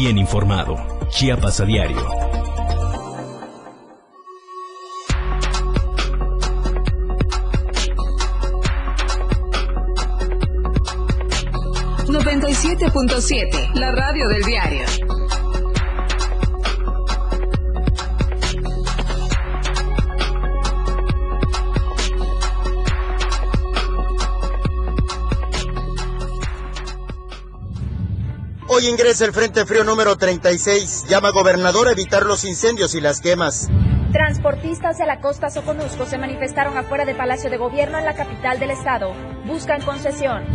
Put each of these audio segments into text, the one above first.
bien informado. Chiapas a diario. ...97.7... La radio del diario. Hoy ingresa el Frente Frío número 36. Llama gobernador a evitar los incendios y las quemas. Transportistas de la costa Soconusco se manifestaron afuera del Palacio de Gobierno en la capital del estado. Buscan concesión.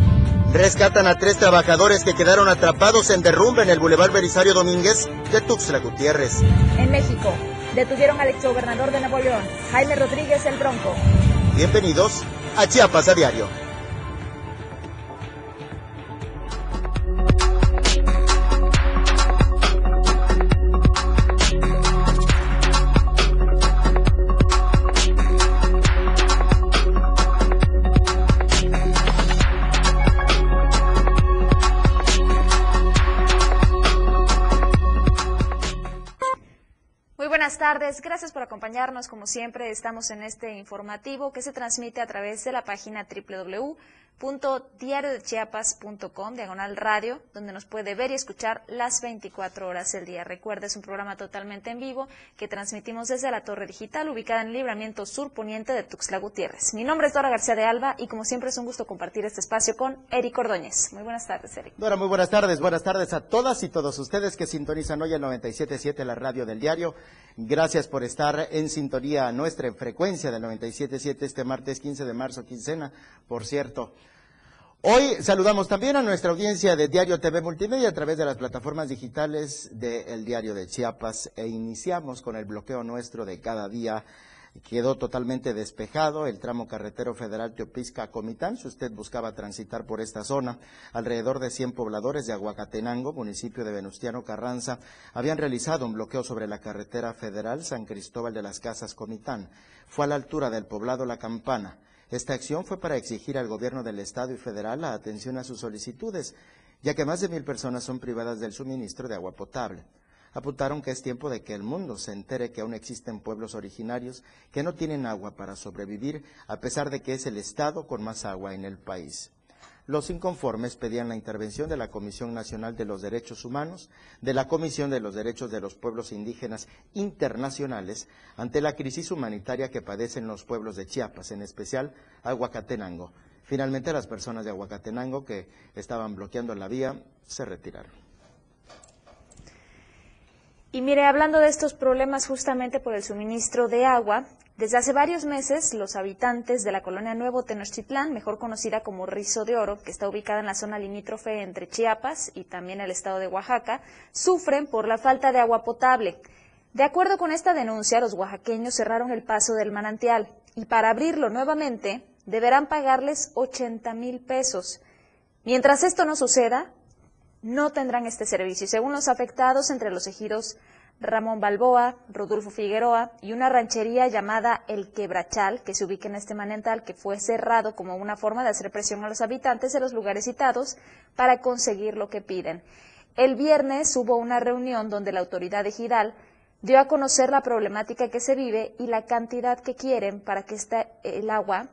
Rescatan a tres trabajadores que quedaron atrapados en derrumbe en el Boulevard Belisario Domínguez de Tuxtla Gutiérrez. En México, detuvieron al exgobernador de Nuevo León, Jaime Rodríguez el Bronco. Bienvenidos a Chiapas a Diario. Tardes, gracias por acompañarnos. Como siempre, estamos en este informativo que se transmite a través de la página www www.diariodechiapas.com, diagonal radio, donde nos puede ver y escuchar las 24 horas del día. Recuerda, es un programa totalmente en vivo que transmitimos desde la torre digital ubicada en el libramiento sur poniente de Tuxtla Gutiérrez. Mi nombre es Dora García de Alba y como siempre es un gusto compartir este espacio con Eric Ordóñez. Muy buenas tardes, Eric. Dora, muy buenas tardes. Buenas tardes a todas y todos ustedes que sintonizan hoy el 97.7, la radio del diario. Gracias por estar en sintonía a nuestra frecuencia del 97.7 este martes 15 de marzo, quincena, por cierto. Hoy saludamos también a nuestra audiencia de Diario TV Multimedia a través de las plataformas digitales del Diario de Chiapas e iniciamos con el bloqueo nuestro de cada día. Quedó totalmente despejado el tramo carretero federal Teopisca-Comitán. Si usted buscaba transitar por esta zona, alrededor de 100 pobladores de Aguacatenango, municipio de Venustiano Carranza, habían realizado un bloqueo sobre la carretera federal San Cristóbal de las Casas Comitán. Fue a la altura del poblado La Campana. Esta acción fue para exigir al gobierno del Estado y federal la atención a sus solicitudes, ya que más de mil personas son privadas del suministro de agua potable. Apuntaron que es tiempo de que el mundo se entere que aún existen pueblos originarios que no tienen agua para sobrevivir, a pesar de que es el Estado con más agua en el país. Los inconformes pedían la intervención de la Comisión Nacional de los Derechos Humanos, de la Comisión de los Derechos de los Pueblos Indígenas Internacionales ante la crisis humanitaria que padecen los pueblos de Chiapas, en especial Aguacatenango. Finalmente, las personas de Aguacatenango que estaban bloqueando la vía se retiraron. Y mire, hablando de estos problemas justamente por el suministro de agua, desde hace varios meses, los habitantes de la colonia Nuevo Tenochtitlán, mejor conocida como Rizo de Oro, que está ubicada en la zona limítrofe entre Chiapas y también el estado de Oaxaca, sufren por la falta de agua potable. De acuerdo con esta denuncia, los oaxaqueños cerraron el paso del manantial y para abrirlo nuevamente deberán pagarles 80 mil pesos. Mientras esto no suceda, no tendrán este servicio. según los afectados, entre los ejidos Ramón Balboa, Rodolfo Figueroa y una ranchería llamada El Quebrachal, que se ubica en este manantial que fue cerrado como una forma de hacer presión a los habitantes de los lugares citados para conseguir lo que piden. El viernes hubo una reunión donde la autoridad ejidal dio a conocer la problemática que se vive y la cantidad que quieren para que el agua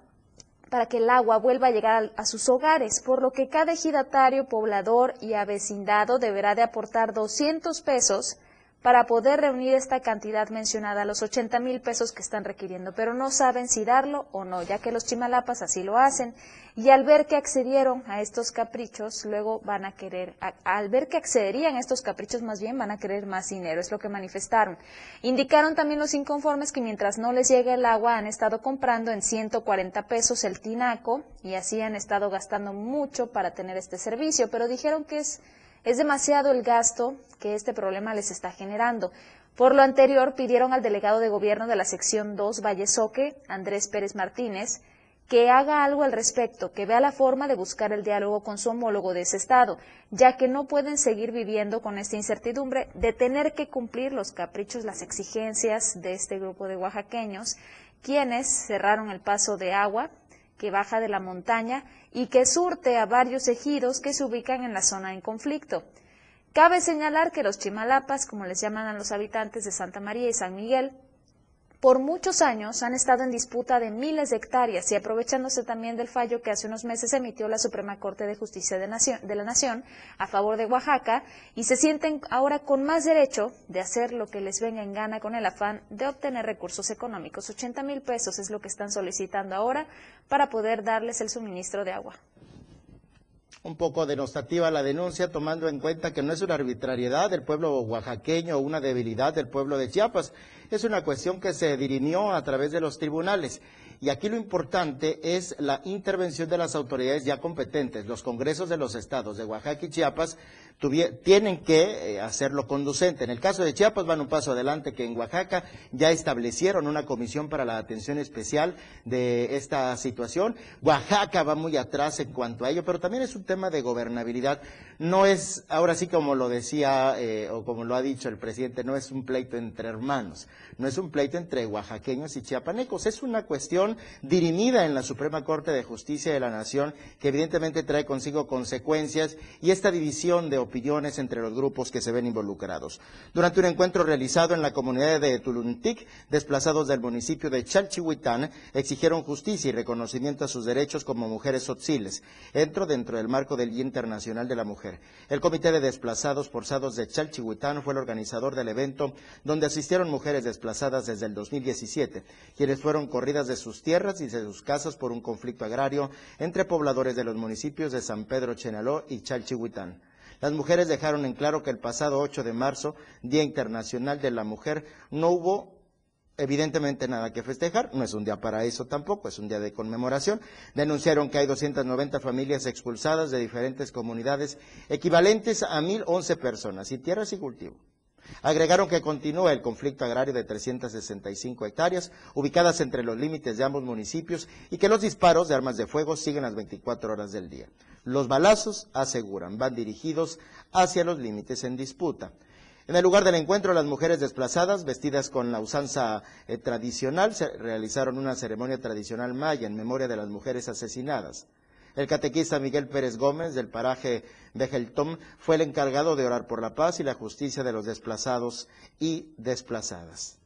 para que el agua vuelva a llegar a, sus hogares, por lo que cada ejidatario, poblador y avecindado deberá de aportar 200 pesos para poder reunir esta cantidad mencionada, los 80 mil pesos que están requiriendo, pero no saben si darlo o no, ya que los chimalapas así lo hacen. Y al ver que accedieron a estos caprichos, luego van a querer, al ver que accederían a estos caprichos, más bien van a querer más dinero, es lo que manifestaron. Indicaron también los inconformes que mientras no les llegue el agua han estado comprando en 140 pesos el tinaco y así han estado gastando mucho para tener este servicio, pero dijeron que es es demasiado el gasto que este problema les está generando. Por lo anterior, pidieron al delegado de gobierno de la sección 2 Vallesoque, Andrés Pérez Martínez, que haga algo al respecto, que vea la forma de buscar el diálogo con su homólogo de ese estado, ya que no pueden seguir viviendo con esta incertidumbre de tener que cumplir los caprichos, las exigencias de este grupo de oaxaqueños, quienes cerraron el paso de agua que baja de la montaña y que surte a varios ejidos que se ubican en la zona en conflicto. Cabe señalar que los chimalapas, como les llaman a los habitantes de Santa María y San Miguel, por muchos años han estado en disputa de miles de hectáreas y aprovechándose también del fallo que hace unos meses emitió la Suprema Corte de Justicia de, la Nación a favor de Oaxaca y se sienten ahora con más derecho de hacer lo que les venga en gana con el afán de obtener recursos económicos. 80 mil pesos es lo que están solicitando ahora para poder darles el suministro de agua un poco denostativa la denuncia, tomando en cuenta que no es una arbitrariedad del pueblo oaxaqueño o una debilidad del pueblo de Chiapas, es una cuestión que se dirimió a través de los tribunales. Y aquí lo importante es la intervención de las autoridades ya competentes. Los congresos de los estados de Oaxaca y Chiapas tienen que eh, hacerlo conducente. En el caso de Chiapas van un paso adelante que en Oaxaca ya establecieron una comisión para la atención especial de esta situación. Oaxaca va muy atrás en cuanto a ello, pero también es un tema de gobernabilidad. No es, ahora sí como lo decía eh, o como lo ha dicho el presidente, no es un pleito entre hermanos, no es un pleito entre oaxaqueños y chiapanecos, es una cuestión dirimida en la Suprema Corte de Justicia de la Nación que evidentemente trae consigo consecuencias y esta división de opiniones entre los grupos que se ven involucrados. Durante un encuentro realizado en la comunidad de Tuluntic, desplazados del municipio de Chalchihuitán exigieron justicia y reconocimiento a sus derechos como mujeres sotziles, entro dentro del marco del Día Internacional de la Mujer. El Comité de Desplazados Forzados de Chalchihuitán fue el organizador del evento, donde asistieron mujeres desplazadas desde el 2017, quienes fueron corridas de sus tierras y de sus casas por un conflicto agrario entre pobladores de los municipios de San Pedro Chenaló y Chalchihuitán. Las mujeres dejaron en claro que el pasado 8 de marzo, Día Internacional de la Mujer, no hubo evidentemente nada que festejar, no es un día para eso tampoco, es un día de conmemoración. Denunciaron que hay 290 familias expulsadas de diferentes comunidades, equivalentes a 1.011 personas, y tierras y cultivo. Agregaron que continúa el conflicto agrario de 365 hectáreas, ubicadas entre los límites de ambos municipios, y que los disparos de armas de fuego siguen las 24 horas del día. Los balazos, aseguran, van dirigidos hacia los límites en disputa. En el lugar del encuentro, las mujeres desplazadas, vestidas con la usanza eh, tradicional, se realizaron una ceremonia tradicional maya en memoria de las mujeres asesinadas. El catequista Miguel Pérez Gómez, del paraje de fue el encargado de orar por la paz y la justicia de los desplazados y desplazadas.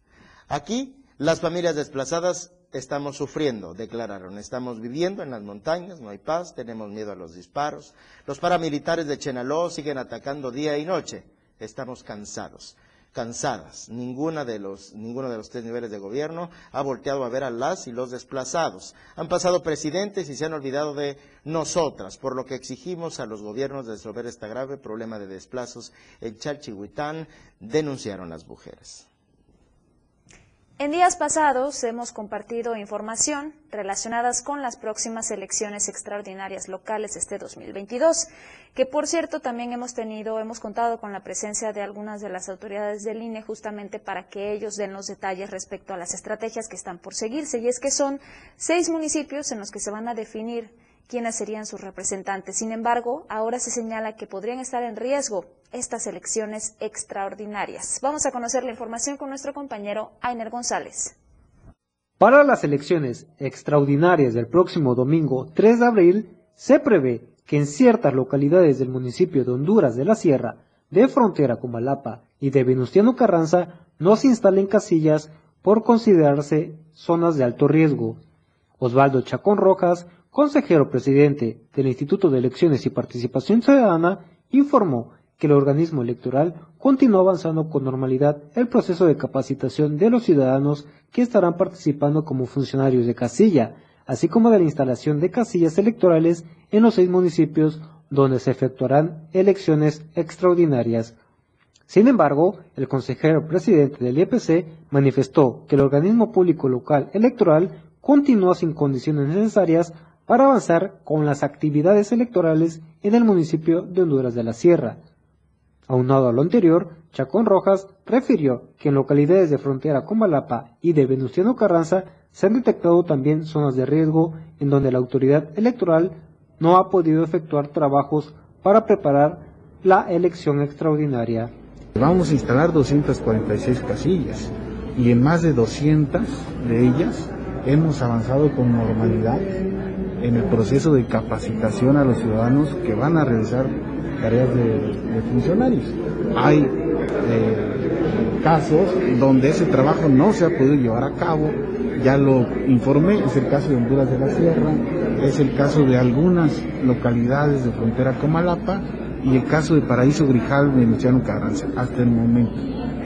Aquí, las familias desplazadas estamos sufriendo, declararon. Estamos viviendo en las montañas, no hay paz, tenemos miedo a los disparos. Los paramilitares de Chenaló siguen atacando día y noche. Estamos cansados, cansadas. Ninguna de los, ninguno de los tres niveles de gobierno ha volteado a ver a las y los desplazados. Han pasado presidentes y se han olvidado de nosotras, por lo que exigimos a los gobiernos resolver este grave problema de desplazos en Chalchihuitán, denunciaron las mujeres. En días pasados hemos compartido información relacionadas con las próximas elecciones extraordinarias locales este 2022, que por cierto también hemos tenido, hemos contado con la presencia de algunas de las autoridades del INE justamente para que ellos den los detalles respecto a las estrategias que están por seguirse. Y es que son seis municipios en los que se van a definir quiénes serían sus representantes. Sin embargo, ahora se señala que podrían estar en riesgo estas elecciones extraordinarias. Vamos a conocer la información con nuestro compañero Ainer González. Para las elecciones extraordinarias del próximo domingo 3 de abril, se prevé que en ciertas localidades del municipio de Honduras de la Sierra, de frontera con Malapa y de Venustiano Carranza, no se instalen casillas por considerarse zonas de alto riesgo. Osvaldo Chacón Rojas consejero presidente del Instituto de Elecciones y Participación Ciudadana, informó que el organismo electoral continúa avanzando con normalidad el proceso de capacitación de los ciudadanos que estarán participando como funcionarios de casilla, así como de la instalación de casillas electorales en los seis municipios donde se efectuarán elecciones extraordinarias. Sin embargo, el consejero presidente del IEPC manifestó que el organismo público local electoral continúa sin condiciones necesarias para avanzar con las actividades electorales en el municipio de Honduras de la Sierra. Aunado a lo anterior, Chacón Rojas refirió que en localidades de frontera con Malapa y de Venustiano Carranza se han detectado también zonas de riesgo en donde la autoridad electoral no ha podido efectuar trabajos para preparar la elección extraordinaria. Vamos a instalar 246 casillas y en más de 200 de ellas hemos avanzado con normalidad en el proceso de capacitación a los ciudadanos que van a realizar tareas de, funcionarios. Hay eh, casos donde ese trabajo no se ha podido llevar a cabo, ya lo informé, es el caso de Honduras de la Sierra, es el caso de algunas localidades de frontera con Malapa y el caso de Paraíso Grijal de Luciano Carranza, hasta el momento.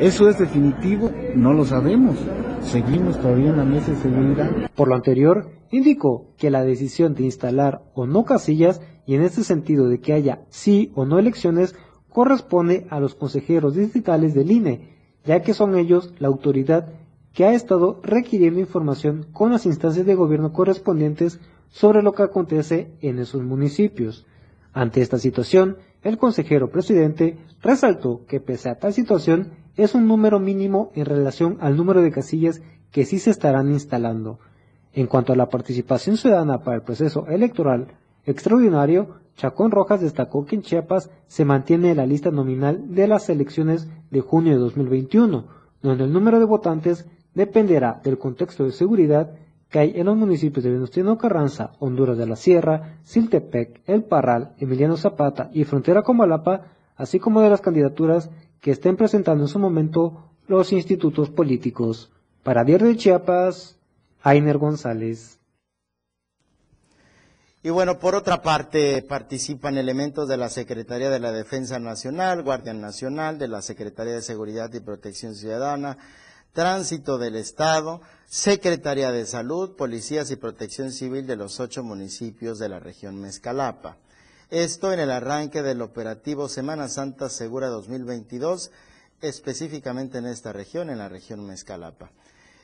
¿Eso es definitivo? No lo sabemos. Seguimos todavía en la mesa de seguridad. Por lo anterior, indicó que la decisión de instalar o no casillas y en este sentido de que haya sí o no elecciones corresponde a los consejeros distritales del INE, ya que son ellos la autoridad que ha estado requiriendo información con las instancias de gobierno correspondientes sobre lo que acontece en esos municipios. Ante esta situación, el consejero presidente resaltó que pese a tal situación es un número mínimo en relación al número de casillas que sí se estarán instalando. En cuanto a la participación ciudadana para el proceso electoral extraordinario, Chacón Rojas destacó que en Chiapas se mantiene la lista nominal de las elecciones de junio de 2021, donde el número de votantes dependerá del contexto de seguridad que hay en los municipios de Venustiano Carranza, Honduras de la Sierra, Siltepec, El Parral, Emiliano Zapata y Frontera Comalapa, así como de las candidaturas que estén presentando en su momento los institutos políticos. Para Diario de Chiapas, Ainer González. Y bueno, por otra parte, participan elementos de la Secretaría de la Defensa Nacional, Guardia Nacional, de la Secretaría de Seguridad y Protección Ciudadana, Tránsito del Estado, Secretaría de Salud, Policías y Protección Civil de los ocho municipios de la región Mezcalapa. Esto en el arranque del operativo Semana Santa Segura 2022, específicamente en esta región, en la región Mezcalapa.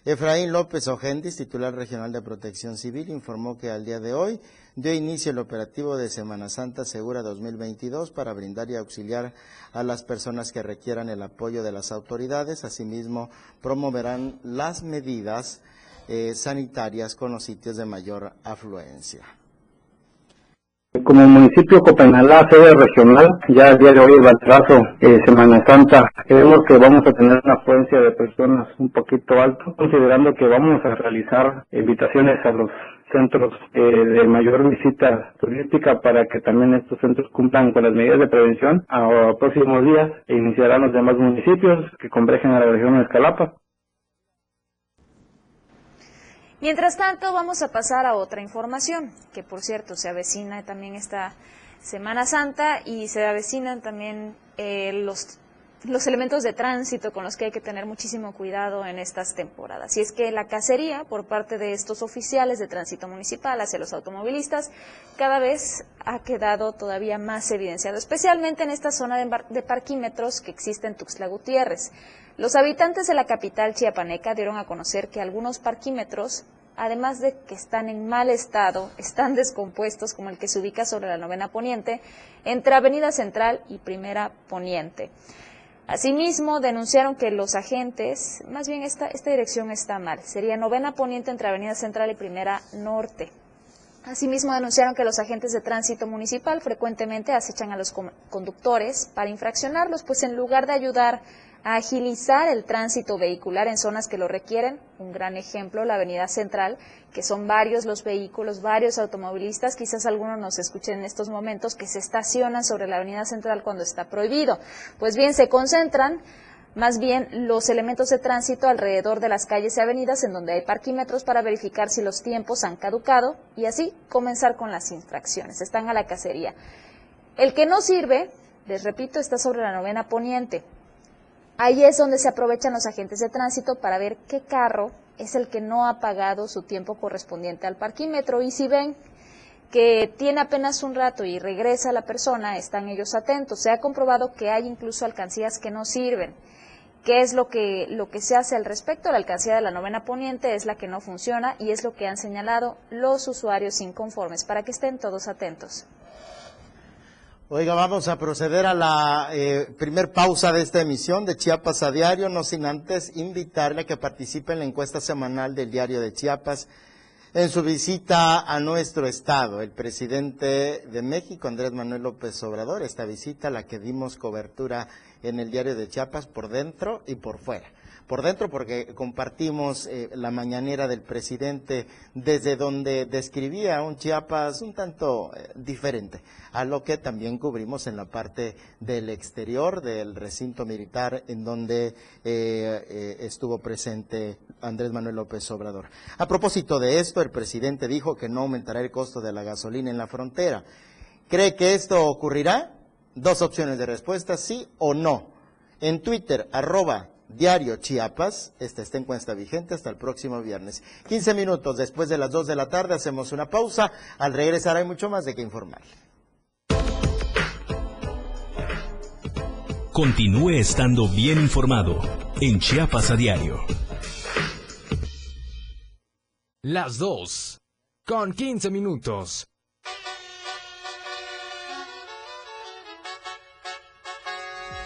Efraín López Ojendis, titular regional de Protección Civil, informó que al día de hoy dio inicio el operativo de Semana Santa Segura 2022 para brindar y auxiliar a las personas que requieran el apoyo de las autoridades. Asimismo, promoverán las medidas eh, sanitarias con los sitios de mayor afluencia. Como municipio Copenhague, sede regional, ya el día de hoy el Baltrazo, eh, Semana Santa, creemos que vamos a tener una afluencia de personas un poquito alto, considerando que vamos a realizar invitaciones a los centros eh, de mayor visita turística para que también estos centros cumplan con las medidas de prevención. A, próximos días iniciarán los demás municipios que convergen a la región de Escalapa. Mientras tanto, vamos a pasar a otra información, que por cierto se avecina también esta Semana Santa y se avecinan también eh, los, los elementos de tránsito con los que hay que tener muchísimo cuidado en estas temporadas. Y es que la cacería por parte de estos oficiales de tránsito municipal hacia los automovilistas cada vez ha quedado todavía más evidenciado, especialmente en esta zona de, de parquímetros que existe en Tuxtla Gutiérrez. Los habitantes de la capital chiapaneca dieron a conocer que algunos parquímetros, además de que están en mal estado, están descompuestos, como el que se ubica sobre la novena poniente, entre Avenida Central y Primera Poniente. Asimismo, denunciaron que los agentes, más bien esta, esta dirección está mal, sería novena poniente entre Avenida Central y Primera Norte. Asimismo, denunciaron que los agentes de tránsito municipal frecuentemente acechan a los conductores para infraccionarlos, pues en lugar de ayudar agilizar el tránsito vehicular en zonas que lo requieren. Un gran ejemplo, la Avenida Central, que son varios los vehículos, varios automovilistas, quizás algunos nos escuchen en estos momentos, que se estacionan sobre la Avenida Central cuando está prohibido. Pues bien, se concentran más bien los elementos de tránsito alrededor de las calles y avenidas en donde hay parquímetros para verificar si los tiempos han caducado y así comenzar con las infracciones. Están a la cacería. El que no sirve, les repito, está sobre la novena poniente. Ahí es donde se aprovechan los agentes de tránsito para ver qué carro es el que no ha pagado su tiempo correspondiente al parquímetro y si ven que tiene apenas un rato y regresa la persona, están ellos atentos. Se ha comprobado que hay incluso alcancías que no sirven. ¿Qué es lo que, lo que se hace al respecto? La alcancía de la novena poniente es la que no funciona y es lo que han señalado los usuarios inconformes, para que estén todos atentos. Oiga, vamos a proceder a la eh, primer pausa de esta emisión de Chiapas a Diario, no sin antes invitarle a que participe en la encuesta semanal del Diario de Chiapas en su visita a nuestro estado. El presidente de México, Andrés Manuel López Obrador, esta visita, la que dimos cobertura en el diario de Chiapas por dentro y por fuera por dentro porque compartimos eh, la mañanera del presidente desde donde describía un Chiapas un tanto eh, diferente a lo que también cubrimos en la parte del exterior del recinto militar en donde eh, estuvo presente Andrés Manuel López Obrador. A propósito de esto, el presidente dijo que no aumentará el costo de la gasolina en la frontera. ¿Cree que esto ocurrirá? Dos opciones de respuesta, sí o no. En Twitter, arroba Diario Chiapas. Esta está encuesta vigente hasta el próximo viernes. 15 minutos después de las 2 de la tarde hacemos una pausa. Al regresar hay mucho más de qué informarle. Continúe estando bien informado en Chiapas a diario. Las 2 con 15 minutos.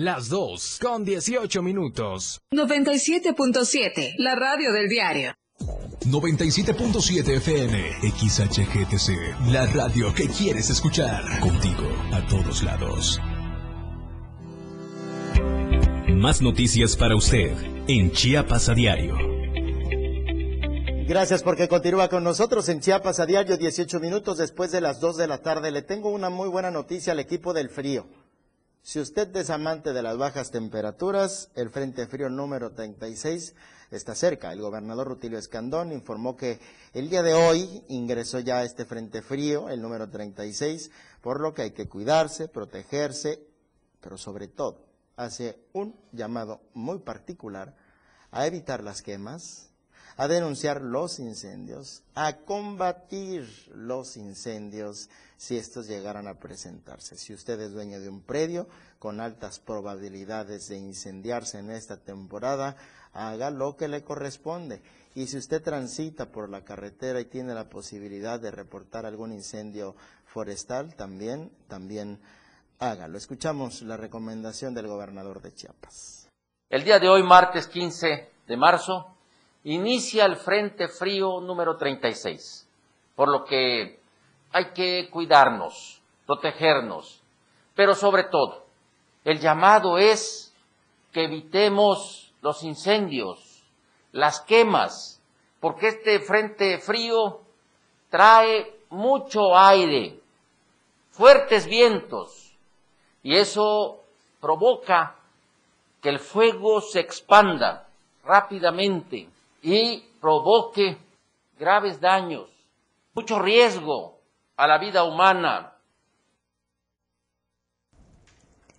Las 2 con 18 minutos. 97.7, la radio del diario. 97.7 FM, XHGTC, la radio que quieres escuchar. Contigo a todos lados. Más noticias para usted en Chiapas a diario. Gracias porque continúa con nosotros en Chiapas a diario, 18 minutos después de las 2 de la tarde. Le tengo una muy buena noticia al equipo del frío. Si usted es amante de las bajas temperaturas, el Frente Frío número 36 está cerca. El gobernador Rutilio Escandón informó que el día de hoy ingresó ya este Frente Frío, el número 36, por lo que hay que cuidarse, protegerse, pero sobre todo hace un llamado muy particular a evitar las quemas, a denunciar los incendios, a combatir los incendios si estos llegaran a presentarse. Si usted es dueño de un predio con altas probabilidades de incendiarse en esta temporada, haga lo que le corresponde. Y si usted transita por la carretera y tiene la posibilidad de reportar algún incendio forestal, también, también hágalo. Escuchamos la recomendación del gobernador de Chiapas. El día de hoy, martes 15 de marzo, inicia el Frente Frío número 36, por lo que hay que cuidarnos, protegernos, pero sobre todo, el llamado es que evitemos los incendios, las quemas, porque este frente frío trae mucho aire, fuertes vientos, y eso provoca que el fuego se expanda rápidamente y provoque graves daños, mucho riesgo a la vida humana.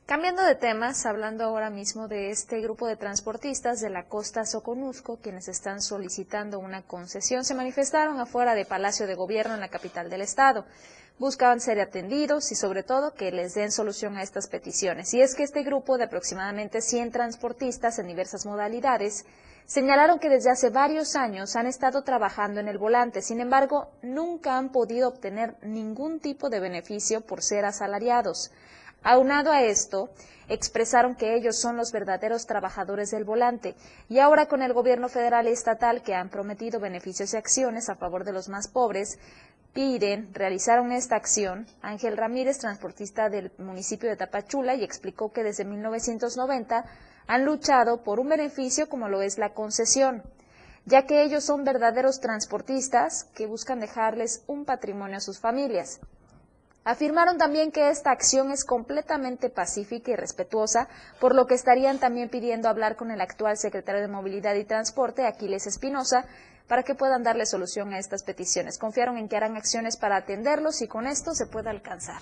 Cambiando de temas, hablando ahora mismo de este grupo de transportistas de la costa Soconusco, quienes están solicitando una concesión, se manifestaron afuera de Palacio de Gobierno en la capital del estado. Buscaban ser atendidos y sobre todo que les den solución a estas peticiones. Y es que este grupo de aproximadamente 100 transportistas en diversas modalidades señalaron que desde hace varios años han estado trabajando en el volante, sin embargo, nunca han podido obtener ningún tipo de beneficio por ser asalariados. Aunado a esto, expresaron que ellos son los verdaderos trabajadores del volante y ahora con el gobierno federal y estatal que han prometido beneficios y acciones a favor de los más pobres, piden, realizaron esta acción. Ángel Ramírez, transportista del municipio de Tapachula, y explicó que desde 1990 han luchado por un beneficio como lo es la concesión, ya que ellos son verdaderos transportistas que buscan dejarles un patrimonio a sus familias. Afirmaron también que esta acción es completamente pacífica y respetuosa, por lo que estarían también pidiendo hablar con el actual secretario de Movilidad y Transporte, Aquiles Espinosa, para que puedan darle solución a estas peticiones. Confiaron en que harán acciones para atenderlos y con esto se pueda alcanzar.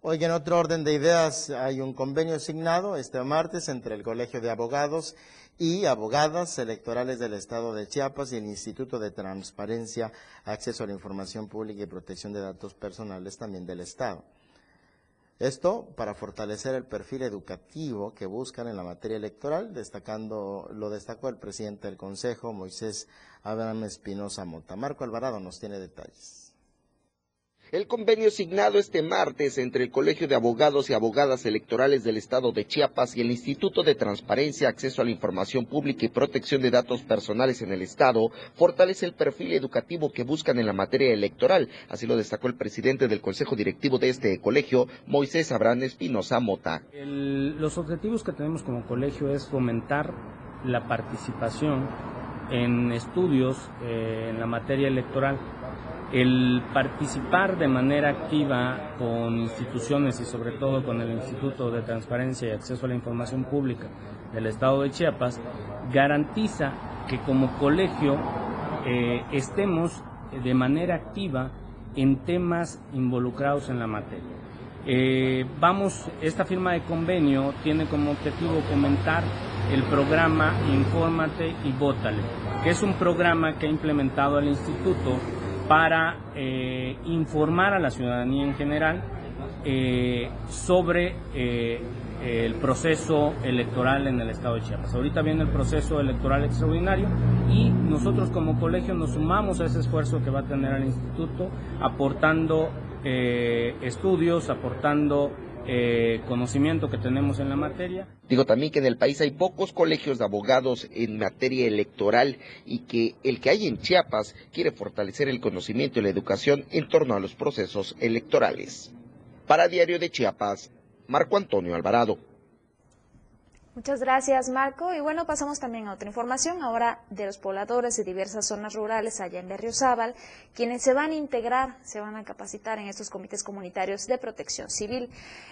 Hoy en otro orden de ideas hay un convenio asignado este martes entre el Colegio de Abogados y Abogadas Electorales del Estado de Chiapas y el Instituto de Transparencia, Acceso a la Información Pública y Protección de Datos Personales también del Estado. Esto para fortalecer el perfil educativo que buscan en la materia electoral, destacando, lo destacó el presidente del Consejo, Moisés Abraham Espinosa Mota. Marco Alvarado nos tiene detalles. El convenio signado este martes entre el Colegio de Abogados y Abogadas Electorales del Estado de Chiapas y el Instituto de Transparencia, Acceso a la Información Pública y Protección de Datos Personales en el Estado fortalece el perfil educativo que buscan en la materia electoral. Así lo destacó el presidente del Consejo Directivo de este colegio, Moisés Abrán Espinosa Mota. los objetivos que tenemos como colegio es fomentar la participación en estudios eh, en la materia electoral el participar de manera activa con instituciones y sobre todo con el Instituto de Transparencia y Acceso a la Información Pública del Estado de Chiapas garantiza que como colegio eh, estemos de manera activa en temas involucrados en la materia. Eh, vamos, esta firma de convenio tiene como objetivo comentar el programa Infórmate y Vótale, que es un programa que ha implementado el instituto para eh, informar a la ciudadanía en general eh, sobre eh, el proceso electoral en el estado de Chiapas. Ahorita viene el proceso electoral extraordinario y nosotros como colegio nos sumamos a ese esfuerzo que va a tener el instituto aportando estudios, aportando eh, conocimiento que tenemos en la materia. Digo también que en el país hay pocos colegios de abogados en materia electoral y que el que hay en Chiapas quiere fortalecer el conocimiento y la educación en torno a los procesos electorales. Para Diario de Chiapas, Marco Antonio Alvarado. Muchas gracias, Marco. Y bueno, pasamos también a otra información, ahora de los pobladores de diversas zonas rurales allá en Berriozábal, quienes se van a integrar, se van a capacitar en estos comités comunitarios de protección civil.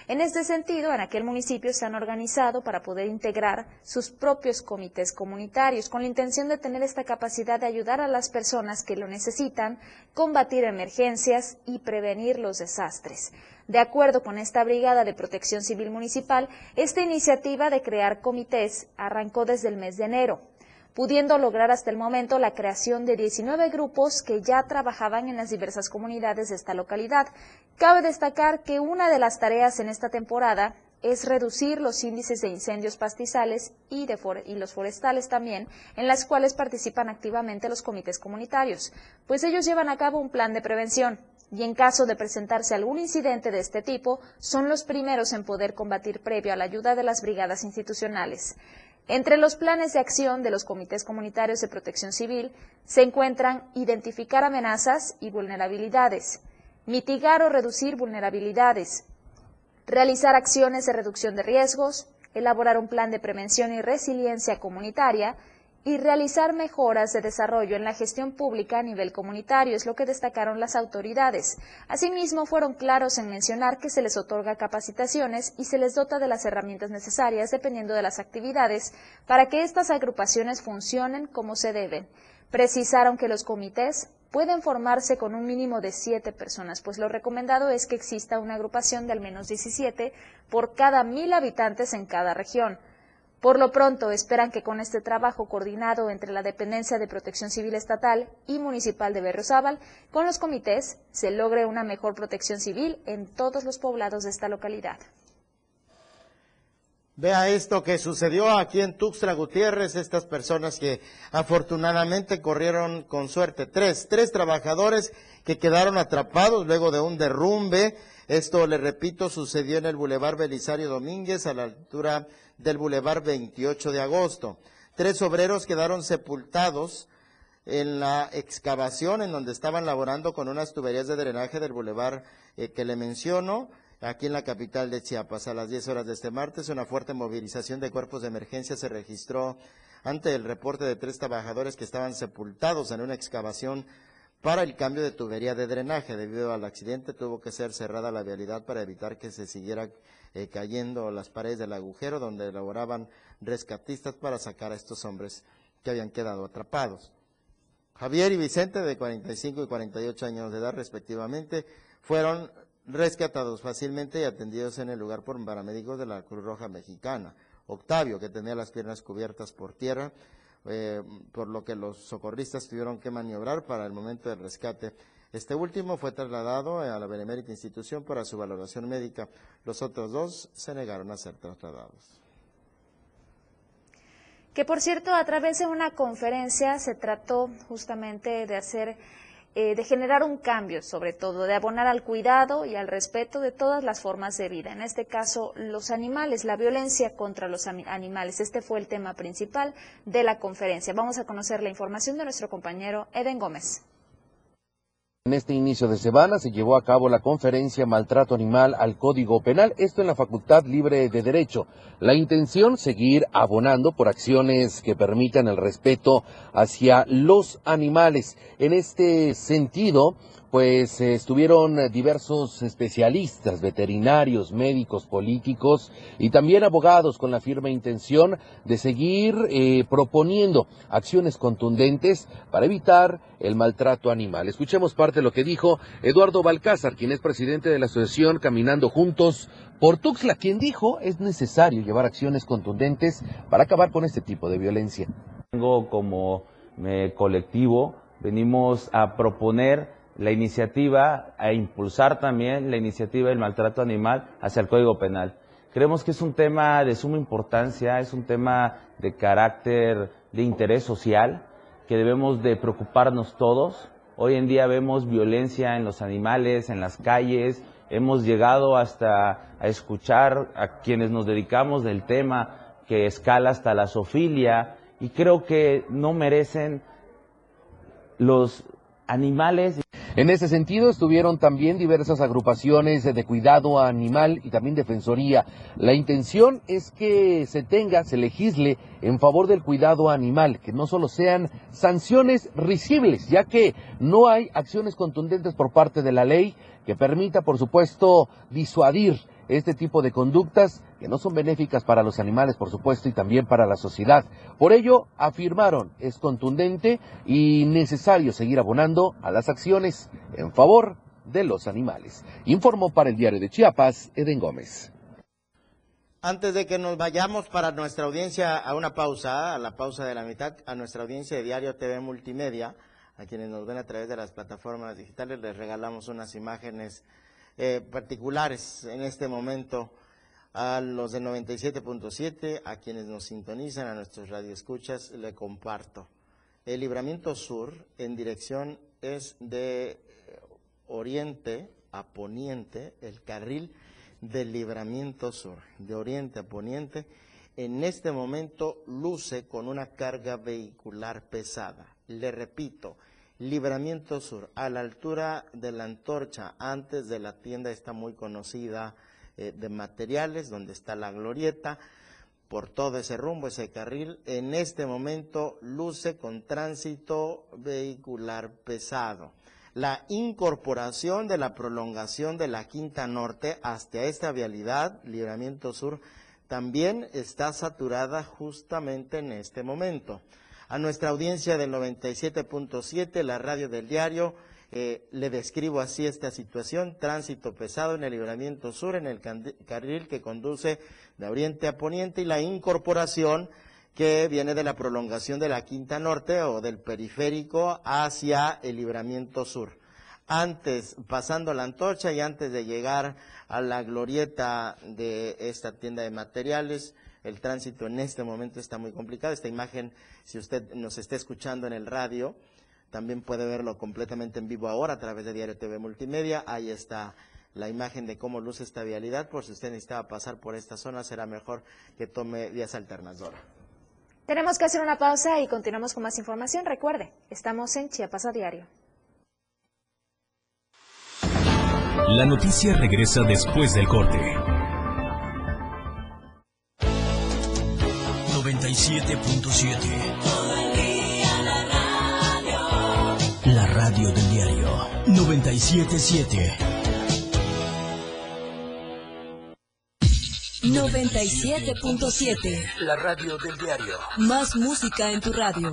En este sentido, en aquel municipio se han organizado para poder integrar sus propios comités comunitarios, con la intención de tener esta capacidad de ayudar a las personas que lo necesitan, combatir emergencias y prevenir los desastres. De acuerdo con esta Brigada de Protección Civil Municipal, esta iniciativa de crear comités arrancó desde el mes de enero, pudiendo lograr hasta el momento la creación de 19 grupos que ya trabajaban en las diversas comunidades de esta localidad. Cabe destacar que una de las tareas en esta temporada es reducir los índices de incendios pastizales y, los forestales también, en las cuales participan activamente los comités comunitarios, pues ellos llevan a cabo un plan de prevención y en caso de presentarse algún incidente de este tipo, son los primeros en poder combatir previo a la ayuda de las brigadas institucionales. Entre los planes de acción de los comités comunitarios de protección civil se encuentran identificar amenazas y vulnerabilidades, mitigar o reducir vulnerabilidades, realizar acciones de reducción de riesgos, elaborar un plan de prevención y resiliencia comunitaria, y realizar mejoras de desarrollo en la gestión pública a nivel comunitario, es lo que destacaron las autoridades. Asimismo, fueron claros en mencionar que se les otorga capacitaciones y se les dota de las herramientas necesarias dependiendo de las actividades para que estas agrupaciones funcionen como se deben. Precisaron que los comités pueden formarse con un mínimo de siete personas, pues lo recomendado es que exista una agrupación de al menos 17 por cada mil habitantes en cada región. Por lo pronto, esperan que con este trabajo coordinado entre la Dependencia de Protección Civil Estatal y Municipal de Berriozábal, con los comités, se logre una mejor protección civil en todos los poblados de esta localidad. Vea esto que sucedió aquí en Tuxtla Gutiérrez, estas personas que afortunadamente corrieron con suerte. Tres, tres trabajadores que quedaron atrapados luego de un derrumbe. Esto, le repito, sucedió en el Boulevard Belisario Domínguez a la altura del Boulevard 28 de agosto. Tres obreros quedaron sepultados en la excavación en donde estaban laborando con unas tuberías de drenaje del Boulevard eh, que le menciono aquí en la capital de Chiapas. A las 10 horas de este martes, una fuerte movilización de cuerpos de emergencia se registró ante el reporte de tres trabajadores que estaban sepultados en una excavación para el cambio de tubería de drenaje. Debido al accidente tuvo que ser cerrada la vialidad para evitar que se siguiera eh, cayendo las paredes del agujero donde elaboraban rescatistas para sacar a estos hombres que habían quedado atrapados. Javier y Vicente, de 45 y 48 años de edad respectivamente, fueron rescatados fácilmente y atendidos en el lugar por paramédicos de la Cruz Roja Mexicana. Octavio, que tenía las piernas cubiertas por tierra, eh, por lo que los socorristas tuvieron que maniobrar para el momento del rescate. Este último fue trasladado a la benemérita institución para su valoración médica. Los otros dos se negaron a ser trasladados. Que por cierto, a través de una conferencia se trató justamente de hacer eh, de generar un cambio, sobre todo, de abonar al cuidado y al respeto de todas las formas de vida. En este caso, los animales, la violencia contra los animales. Este fue el tema principal de la conferencia. Vamos a conocer la información de nuestro compañero Eden Gómez. En este inicio de semana se llevó a cabo la conferencia Maltrato Animal al Código Penal, esto en la Facultad Libre de Derecho. La intención, seguir abonando por acciones que permitan el respeto hacia los animales. En este sentido, pues eh, estuvieron diversos especialistas, veterinarios, médicos, políticos y también abogados con la firme intención de seguir eh, proponiendo acciones contundentes para evitar el maltrato animal. Escuchemos parte de lo que dijo Eduardo Balcázar, quien es presidente de la asociación Caminando Juntos por Tuxla, quien dijo es necesario llevar acciones contundentes para acabar con este tipo de violencia. Tengo como eh, colectivo, venimos a proponer la iniciativa, a impulsar también la iniciativa del maltrato animal hacia el Código Penal. Creemos que es un tema de suma importancia, es un tema de carácter de interés social, que debemos de preocuparnos todos. Hoy en día vemos violencia en los animales, en las calles, hemos llegado hasta a escuchar a quienes nos dedicamos del tema que escala hasta la sofilia y creo que no merecen los animales. En ese sentido estuvieron también diversas agrupaciones de cuidado animal y también defensoría. La intención es que se tenga, se legisle en favor del cuidado animal, que no solo sean sanciones risibles, ya que no hay acciones contundentes por parte de la ley que permita, por supuesto, disuadir este tipo de conductas que no son benéficas para los animales, por supuesto, y también para la sociedad. Por ello, afirmaron, es contundente y necesario seguir abonando a las acciones en favor de los animales. Informó para el diario de Chiapas, Eden Gómez. Antes de que nos vayamos para nuestra audiencia a una pausa, a la pausa de la mitad, a nuestra audiencia de Diario TV Multimedia, a quienes nos ven a través de las plataformas digitales, les regalamos unas imágenes eh, particulares en este momento a los de 97.7, a quienes nos sintonizan, a nuestros radioescuchas, le comparto. El libramiento sur en dirección es de oriente a poniente, el carril del libramiento sur, de oriente a poniente, en este momento luce con una carga vehicular pesada. Le repito, Libramiento Sur, a la altura de la antorcha, antes de la tienda está muy conocida eh, de materiales, donde está la glorieta. por todo ese rumbo, ese carril, en este momento luce con tránsito vehicular pesado. La incorporación de la prolongación de la Quinta Norte hasta esta vialidad, Libramiento Sur, también está saturada justamente en este momento. A nuestra audiencia del 97.7, la radio del diario, eh, le describo así esta situación, tránsito pesado en el libramiento sur, en el carril que conduce de oriente a poniente y la incorporación que viene de la prolongación de la Quinta Norte o del periférico hacia el libramiento sur. Antes, pasando la antorcha y antes de llegar a la glorieta de esta tienda de materiales, el tránsito en este momento está muy complicado. Esta imagen, si usted nos está escuchando en el radio, también puede verlo completamente en vivo ahora a través de Diario TV Multimedia. Ahí está la imagen de cómo luce esta vialidad. Por si usted necesitaba pasar por esta zona, será mejor que tome vías alternativas. Tenemos que hacer una pausa y continuamos con más información. Recuerde, estamos en Chiapas a Diario. La noticia regresa después del corte. 97.7 la radio del diario 977. 97.7. La radio del diario. Más música en tu radio.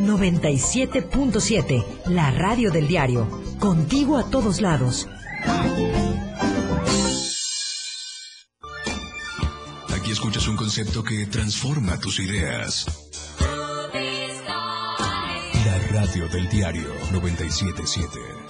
97.7, la radio del diario. Contigo a todos lados. Aquí escuchas un concepto que transforma tus ideas. La radio del diario 977.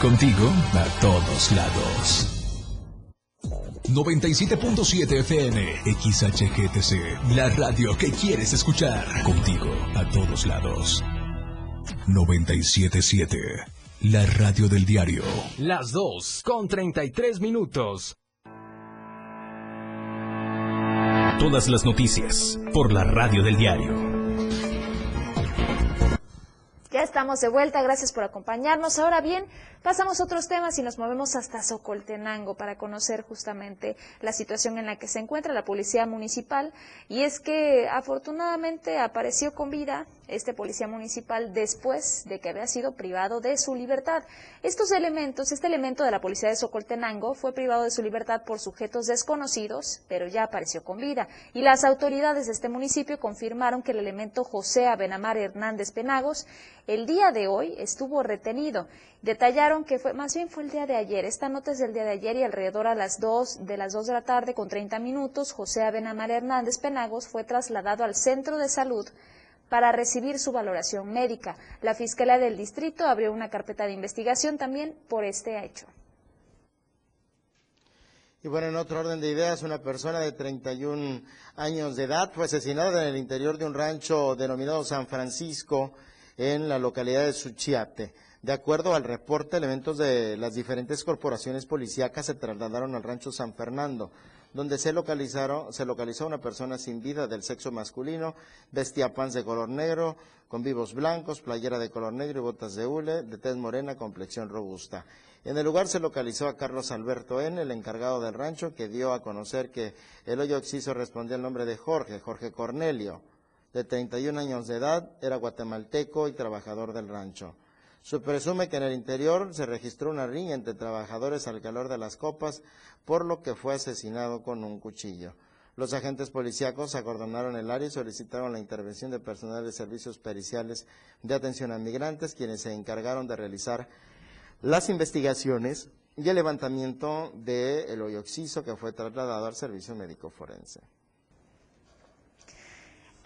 Contigo a todos lados. 97.7 FM, XHGTC, la radio que quieres escuchar. Contigo a todos lados. 977, la radio del diario. Las 2 con 33 minutos. Todas las noticias por la radio del diario. Ya estamos de vuelta, gracias por acompañarnos. Ahora bien, pasamos a otros temas y nos movemos hasta Socoltenango para conocer justamente la situación en la que se encuentra la policía municipal. Y es que afortunadamente apareció con vida este policía municipal después de que había sido privado de su libertad. Estos elementos, este elemento de la policía de Socoltenango fue privado de su libertad por sujetos desconocidos, pero ya apareció con vida. Y las autoridades de este municipio confirmaron que el elemento José Abenamar Hernández Penagos el día de hoy estuvo retenido. Detallaron que fue, más bien fue el día de ayer. Esta nota es del día de ayer y alrededor a las 2 de las 2 de la tarde con 30 minutos, José Abenamar Hernández Penagos fue trasladado al centro de salud para recibir su valoración médica. La Fiscalía del Distrito abrió una carpeta de investigación también por este hecho. Y bueno, en otro orden de ideas, una persona de 31 años de edad fue asesinada en el interior de un rancho denominado San Francisco en la localidad de Suchiate. De acuerdo al reporte, elementos de las diferentes corporaciones policíacas se trasladaron al rancho San Fernando, donde se localizaron, se localizó una persona sin vida del sexo masculino, vestía pants de color negro, con vivos blancos, playera de color negro y botas de hule, de tez morena, complexión robusta. En el lugar se localizó a Carlos Alberto N., el encargado del rancho, que dio a conocer que el hoyo exciso respondía al nombre de Jorge, Jorge Cornelio, de 31 años de edad, era guatemalteco y trabajador del rancho. Se presume que en el interior se registró una riña entre trabajadores al calor de las copas, por lo que fue asesinado con un cuchillo. Los agentes policíacos acordonaron el área y solicitaron la intervención de personal de servicios periciales de atención a migrantes, quienes se encargaron de realizar las investigaciones y el levantamiento del el hoyo que fue trasladado al servicio médico forense.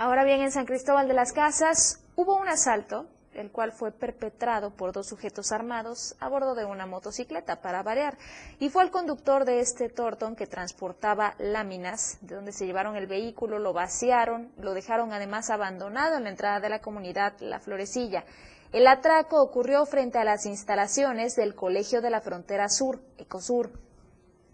Ahora bien, en San Cristóbal de las Casas hubo un asalto el cual fue perpetrado por dos sujetos armados a bordo de una motocicleta, para variar, y fue el conductor de este Torton que transportaba láminas, de donde se llevaron el vehículo, lo vaciaron, lo dejaron además abandonado en la entrada de la comunidad La Florecilla. El atraco ocurrió frente a las instalaciones del Colegio de la Frontera Sur, Ecosur.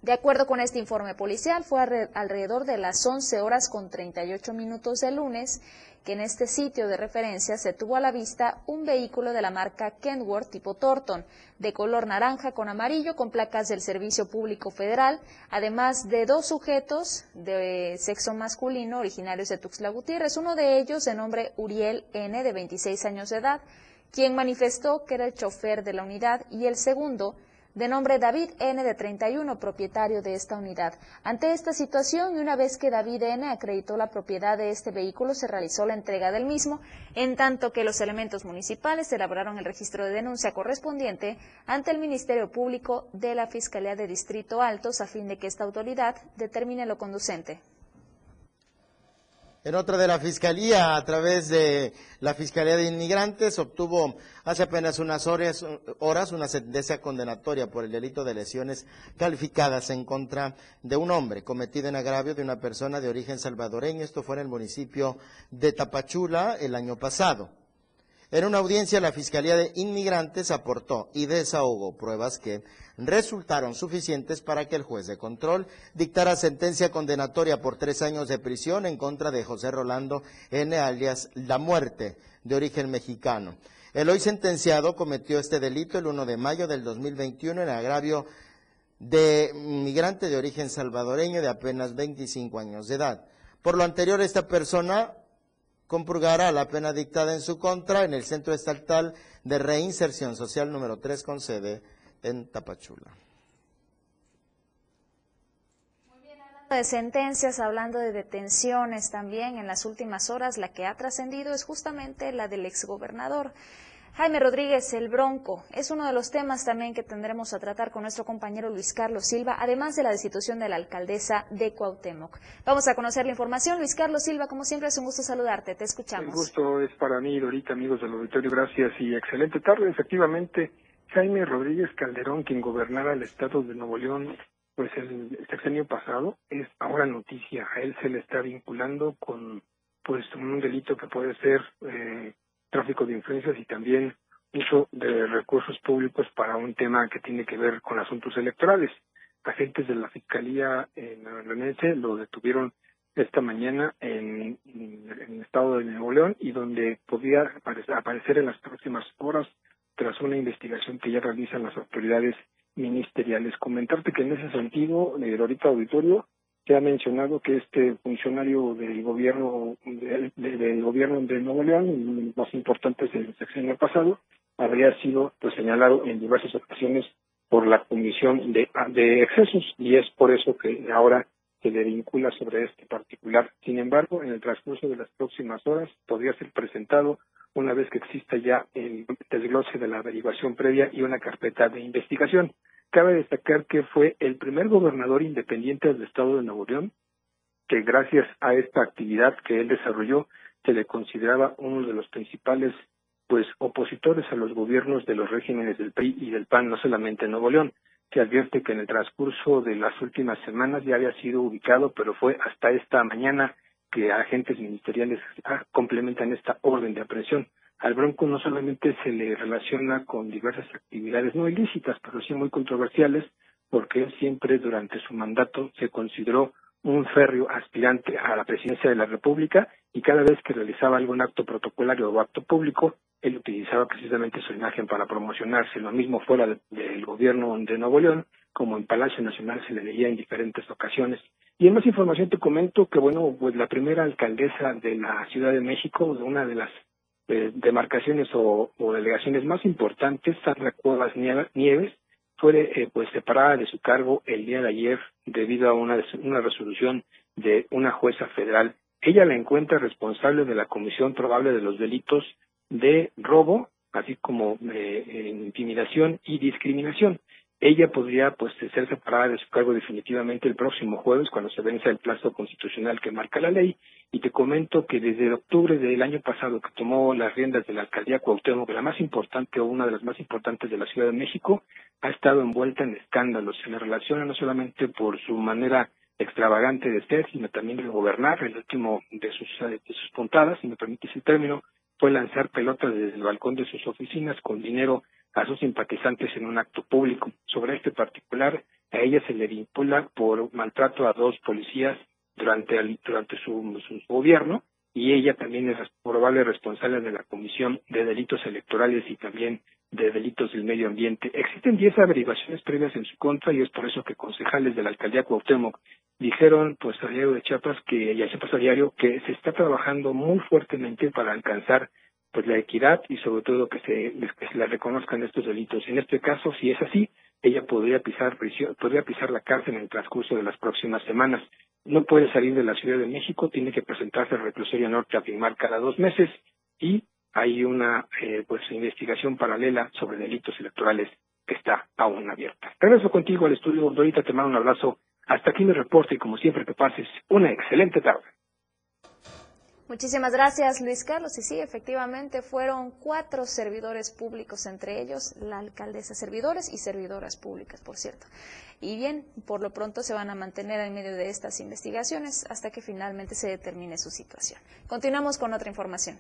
De acuerdo con este informe policial, fue alrededor de las 11 horas con 38 minutos del lunes que en este sitio de referencia se tuvo a la vista un vehículo de la marca Kenworth tipo Thornton, de color naranja con amarillo, con placas del Servicio Público Federal, además de dos sujetos de sexo masculino originarios de Tuxtla Gutiérrez, uno de ellos de nombre Uriel N, de 26 años de edad, quien manifestó que era el chofer de la unidad, y el segundo, de nombre David N. de 31, propietario de esta unidad. Ante esta situación y una vez que David N. acreditó la propiedad de este vehículo, se realizó la entrega del mismo, en tanto que los elementos municipales elaboraron el registro de denuncia correspondiente ante el Ministerio Público de la Fiscalía de Distrito Altos a fin de que esta autoridad determine lo conducente. En otra de la Fiscalía, a través de la Fiscalía de Inmigrantes, obtuvo hace apenas unas horas, horas, una sentencia condenatoria por el delito de lesiones calificadas en contra de un hombre cometido en agravio de una persona de origen salvadoreño. Esto fue en el municipio de Tapachula el año pasado. En una audiencia, la Fiscalía de Inmigrantes aportó y desahogó pruebas que resultaron suficientes para que el juez de control dictara sentencia condenatoria por tres años de prisión en contra de José Rolando N. alias La Muerte, de origen mexicano. El hoy sentenciado cometió este delito el 1 de mayo del 2021 en agravio de migrante de origen salvadoreño de apenas 25 años de edad. Por lo anterior, esta persona compurgará la pena dictada en su contra en el Centro Estatal de Reinserción Social número 3 con sede en Tapachula. Hablando de sentencias, hablando de detenciones también, en las últimas horas la que ha trascendido es justamente la del exgobernador. Jaime Rodríguez, el Bronco, es uno de los temas también que tendremos a tratar con nuestro compañero Luis Carlos Silva, además de la destitución de la alcaldesa de Cuauhtémoc. Vamos a conocer la información. Luis Carlos Silva, como siempre, es un gusto saludarte. Te escuchamos. El gusto es para mí, Dorita, amigos del auditorio. Gracias y excelente tarde. Efectivamente, Jaime Rodríguez Calderón, quien gobernara el estado de Nuevo León, pues el sexenio pasado, es ahora noticia. A él se le está vinculando con pues un delito que puede ser eh, tráfico de influencias y también uso de recursos públicos para un tema que tiene que ver con asuntos electorales. Agentes de la Fiscalía Leonense lo detuvieron esta mañana en, el estado de Nuevo León y donde podía aparecer en las próximas horas tras una investigación que ya realizan las autoridades ministeriales. Comentarte que en ese sentido, el ahorita auditorio, se ha mencionado que este funcionario del gobierno del gobierno de Nuevo León, el más importante del sexenio pasado, habría sido pues, señalado en diversas ocasiones por la comisión de, de excesos y es por eso que ahora se le vincula sobre este particular. Sin embargo, en el transcurso de las próximas horas podría ser presentado una vez que exista ya el desglose de la averiguación previa y una carpeta de investigación. Cabe destacar que fue el primer gobernador independiente del estado de Nuevo León que gracias a esta actividad que él desarrolló se le consideraba uno de los principales pues opositores a los gobiernos de los regímenes del PRI y del PAN, no solamente en Nuevo León. Se advierte que en el transcurso de las últimas semanas ya había sido ubicado, pero fue hasta esta mañana que agentes ministeriales ah, complementan esta orden de aprehensión. Al Bronco no solamente se le relaciona con diversas actividades no ilícitas, pero sí muy controversiales, porque él siempre durante su mandato se consideró un férreo aspirante a la presidencia de la República y cada vez que realizaba algún acto protocolario o acto público, él utilizaba precisamente su imagen para promocionarse. Lo mismo fuera del gobierno de Nuevo León, como en Palacio Nacional se le veía en diferentes ocasiones. Y en más información te comento que, bueno, pues la primera alcaldesa de la Ciudad de México, de una de las eh, demarcaciones o, delegaciones más importantes, Sandra Cuevas Nieves, fue eh, pues separada de su cargo el día de ayer debido a una, resolución de una jueza federal. Ella la encuentra responsable de la comisión probable de los delitos de robo, así como de intimidación y discriminación ella podría pues ser separada de su cargo definitivamente el próximo jueves cuando se vence el plazo constitucional que marca la ley y te comento que desde octubre del año pasado que tomó las riendas de la alcaldía Cuauhtémoc, la más importante o una de las más importantes de la Ciudad de México, ha estado envuelta en escándalos. Se le relaciona no solamente por su manera extravagante de ser, sino también de gobernar. El último de sus, de sus puntadas, si me permite ese término, fue lanzar pelotas desde el balcón de sus oficinas con dinero a sus simpatizantes en un acto público. Sobre este particular, a ella se le vincula por maltrato a dos policías durante, durante su, su gobierno y ella también es probable responsable de la Comisión de Delitos Electorales y también de Delitos del Medio Ambiente. Existen diez averiguaciones previas en su contra y es por eso que concejales de la alcaldía Cuauhtémoc dijeron pues a diario de Chiapas que ya se pasó a diario que se está trabajando muy fuertemente para alcanzar pues la equidad y sobre todo que se, que se le reconozcan estos delitos. En este caso, si es así, ella podría pisar prisión, podría pisar la cárcel en el transcurso de las próximas semanas. No puede salir de la Ciudad de México, tiene que presentarse al reclusorio norte a firmar cada dos meses y hay una eh, pues investigación paralela sobre delitos electorales que está aún abierta. Regreso contigo al estudio, Dorita, te mando un abrazo. Hasta aquí mi reporte y como siempre que pases una excelente tarde. Muchísimas gracias, Luis Carlos. Y sí, efectivamente, fueron cuatro servidores públicos, entre ellos la alcaldesa, servidores y servidoras públicas, por cierto. Y bien, por lo pronto se van a mantener en medio de estas investigaciones hasta que finalmente se determine su situación. Continuamos con otra información.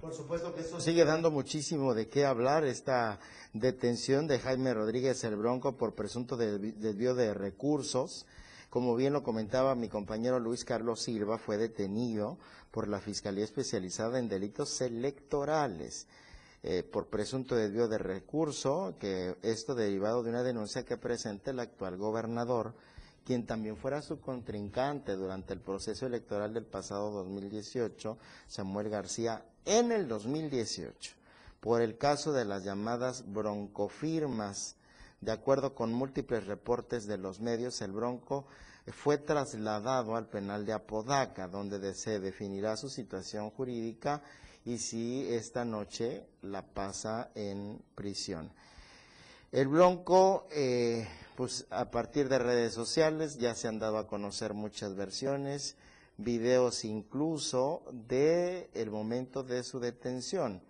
Por supuesto que esto sigue dando muchísimo de qué hablar, esta detención de Jaime Rodríguez el Bronco por presunto desvío de recursos. Como bien lo comentaba mi compañero Luis Carlos Silva, fue detenido por la Fiscalía Especializada en Delitos Electorales eh, por presunto desvío de recurso, que esto derivado de una denuncia que presenta el actual gobernador, quien también fuera su contrincante durante el proceso electoral del pasado 2018, Samuel García, en el 2018, por el caso de las llamadas broncofirmas. De acuerdo con múltiples reportes de los medios, el Bronco fue trasladado al penal de Apodaca, donde se definirá su situación jurídica y si esta noche la pasa en prisión. El Bronco, eh, pues a partir de redes sociales ya se han dado a conocer muchas versiones, videos incluso de el momento de su detención.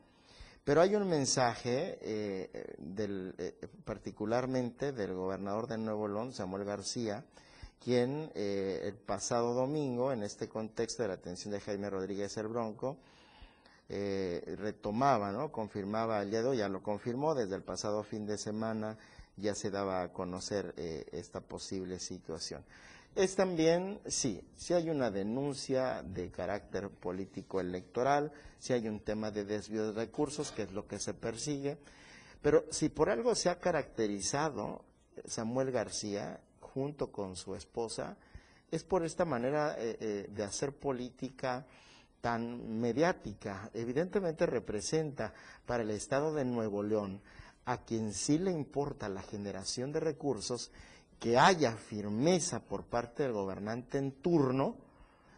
Pero hay un mensaje, eh, del, eh, particularmente del gobernador de Nuevo León, Samuel García, quien eh, el pasado domingo, en este contexto de la atención de Jaime Rodríguez el Bronco, eh, retomaba, ¿no? confirmaba el día de hoy, ya lo confirmó, desde el pasado fin de semana ya se daba a conocer esta posible situación. Es también, sí, si hay una denuncia de carácter político electoral, si hay un tema de desvío de recursos, que es lo que se persigue, pero si por algo se ha caracterizado Samuel García junto con su esposa, es por esta manera eh, eh, de hacer política tan mediática. Evidentemente representa para el Estado de Nuevo León, a quien sí le importa la generación de recursos, que haya firmeza por parte del gobernante en turno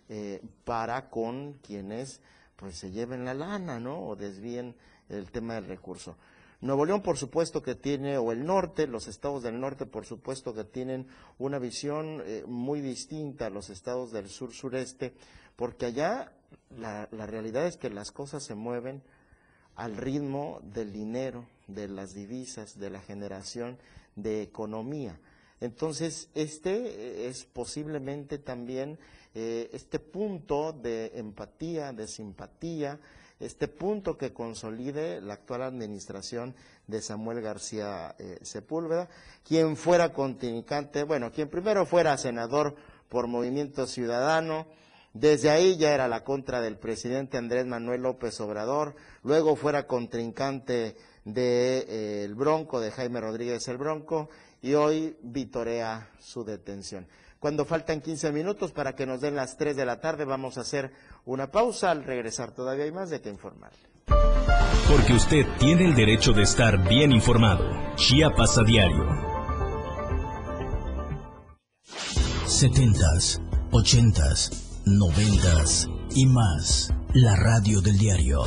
eh, para con quienes pues se lleven la lana, ¿no? O desvíen el tema del recurso. Nuevo León, por supuesto que tiene, o el norte, los estados del norte, por supuesto que tienen una visión eh, muy distinta a los estados del sur-sureste, porque allá la, la realidad es que las cosas se mueven al ritmo del dinero, de las divisas, de la generación de economía. Entonces, este es posiblemente también eh, este punto de empatía, de simpatía, este punto que consolide la actual administración de Samuel García eh, Sepúlveda, quien fuera contrincante, bueno, quien primero fuera senador por Movimiento Ciudadano, desde ahí ya era la contra del presidente Andrés Manuel López Obrador, luego fuera contrincante del de, eh, Bronco, de Jaime Rodríguez el Bronco, y hoy vitorea su detención. Cuando faltan 15 minutos para que nos den las 3 de la tarde, vamos a hacer una pausa. Al regresar todavía hay más de qué informarle. Porque usted tiene el derecho de estar bien informado. Chiapas a diario. 70s, 80s, 90s y más. La radio del diario.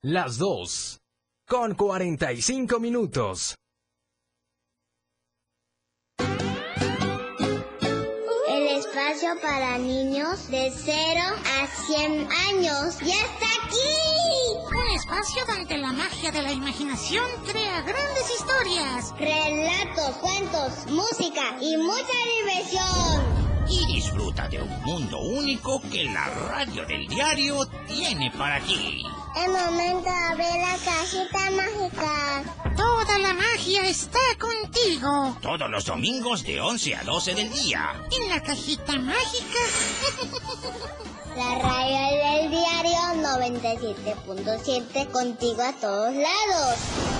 Las 2 con 45 minutos. El espacio para niños de 0 a 100 años ya está aquí. Un espacio donde la magia de la imaginación crea grandes historias. Relatos, cuentos, música y mucha diversión. Y disfruta de un mundo único que la radio del diario tiene para ti. El momento de abrir la cajita mágica. Toda la magia está contigo. Todos los domingos de 11 a 12 del día. En la cajita mágica. La radio del diario 97.7 contigo a todos lados.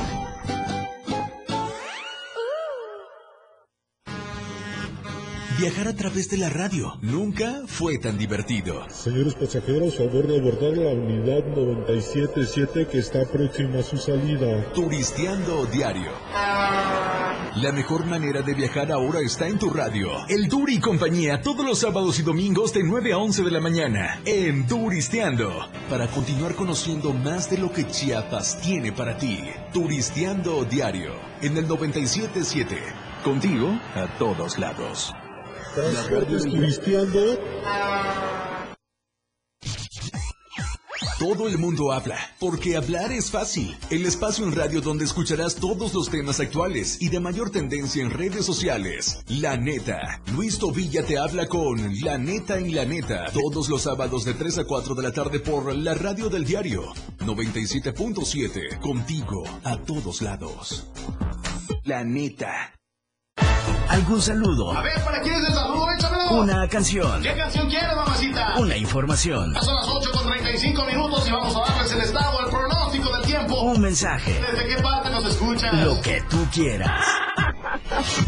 Viajar a través de la radio nunca fue tan divertido. Señores pasajeros, favor de abordar la unidad 977 que está próxima a su salida. Turisteando diario. La mejor manera de viajar ahora está en tu radio. El Duri y compañía todos los sábados y domingos de 9 a 11 de la mañana en Turisteando. Para continuar conociendo más de lo que Chiapas tiene para ti. Turisteando diario en el 977. Contigo a todos lados. Todo el mundo habla, porque hablar es fácil. El espacio en radio donde escucharás todos los temas actuales y de mayor tendencia en redes sociales. La neta. Luis Tobilla te habla con La neta y la neta. Todos los sábados de 3 a 4 de la tarde por la radio del diario. 97.7. Contigo a todos lados. La neta. ¿Algún saludo? A ver, ¿para quién es el saludo? Échamelo. Una canción. ¿Qué canción quieres, mamacita? Una información. Son las 8 con 35 minutos y vamos a darles el estado, el pronóstico del tiempo. Un mensaje. ¿Desde qué parte nos escuchas? Lo que tú quieras.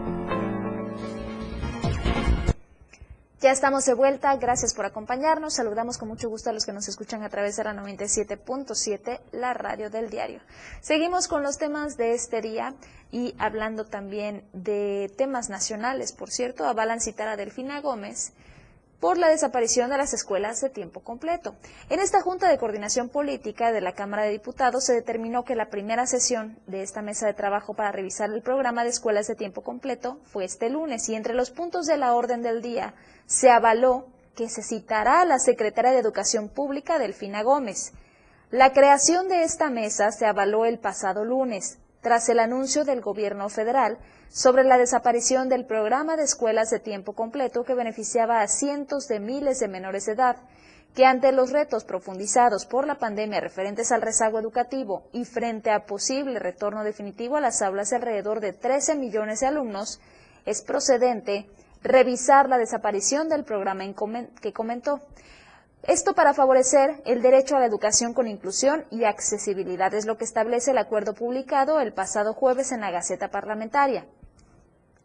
Ya estamos de vuelta, gracias por acompañarnos. Saludamos con mucho gusto a los que nos escuchan a través de la 97.7, la radio del diario. Seguimos con los temas de este día y hablando también de temas nacionales. Por cierto, avalan citar a Delfina Gómez por la desaparición de las escuelas de tiempo completo. En esta Junta de Coordinación Política de la Cámara de Diputados se determinó que la primera sesión de esta mesa de trabajo para revisar el programa de escuelas de tiempo completo fue este lunes y entre los puntos de la orden del día se avaló que se citará a la secretaria de Educación Pública, Delfina Gómez. La creación de esta mesa se avaló el pasado lunes, tras el anuncio del gobierno federal sobre la desaparición del programa de escuelas de tiempo completo que beneficiaba a cientos de miles de menores de edad, que ante los retos profundizados por la pandemia referentes al rezago educativo y frente a posible retorno definitivo a las aulas de alrededor de 13 millones de alumnos, es procedente revisar la desaparición del programa que comentó. Esto para favorecer el derecho a la educación con inclusión y accesibilidad, es lo que establece el acuerdo publicado el pasado jueves en la Gaceta Parlamentaria.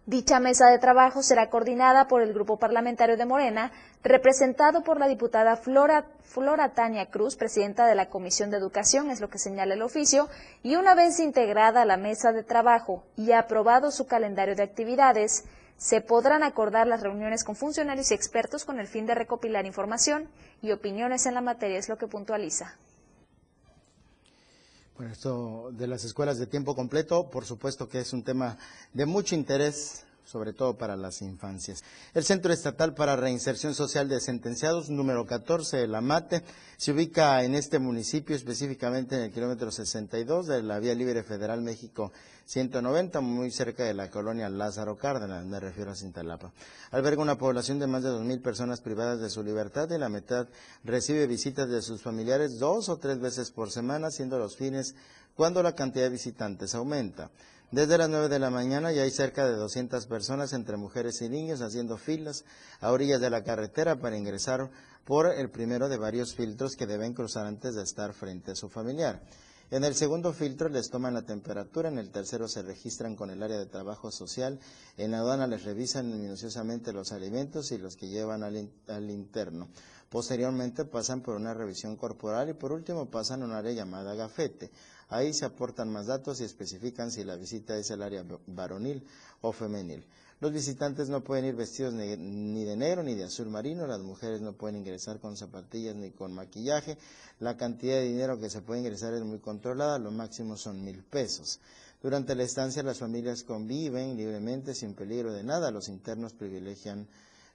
Dicha mesa de trabajo será coordinada por el Grupo Parlamentario de Morena, representado por la diputada Flora, Flora Tania Cruz, presidenta de la Comisión de Educación, es lo que señala el oficio, y una vez integrada la mesa de trabajo y aprobado su calendario de actividades, se podrán acordar las reuniones con funcionarios y expertos con el fin de recopilar información y opiniones en la materia, es lo que puntualiza. Bueno, esto de las escuelas de tiempo completo, por supuesto que es un tema de mucho interés sobre todo para las infancias. El Centro Estatal para Reinserción Social de Sentenciados, número 14, la MATE, se ubica en este municipio, específicamente en el kilómetro 62 de la Vía Libre Federal México 190, muy cerca de la colonia Lázaro Cárdenas, me refiero a Cintalapa. Alberga una población de más de 2.000 personas privadas de su libertad y la mitad recibe visitas de sus familiares dos o tres veces por semana, siendo los fines cuando la cantidad de visitantes aumenta. Desde las 9 de la mañana ya hay cerca de 200 personas entre mujeres y niños haciendo filas a orillas de la carretera para ingresar por el primero de varios filtros que deben cruzar antes de estar frente a su familiar. En el segundo filtro les toman la temperatura, en el tercero se registran con el área de trabajo social, en la aduana les revisan minuciosamente los alimentos y los que llevan al, al interno. Posteriormente pasan por una revisión corporal y por último pasan a un área llamada gafete. Ahí se aportan más datos y especifican si la visita es el área varonil o femenil. Los visitantes no pueden ir vestidos ni de negro ni de azul marino, las mujeres no pueden ingresar con zapatillas ni con maquillaje, la cantidad de dinero que se puede ingresar es muy controlada, lo máximo son mil pesos. Durante la estancia las familias conviven libremente sin peligro de nada, los internos privilegian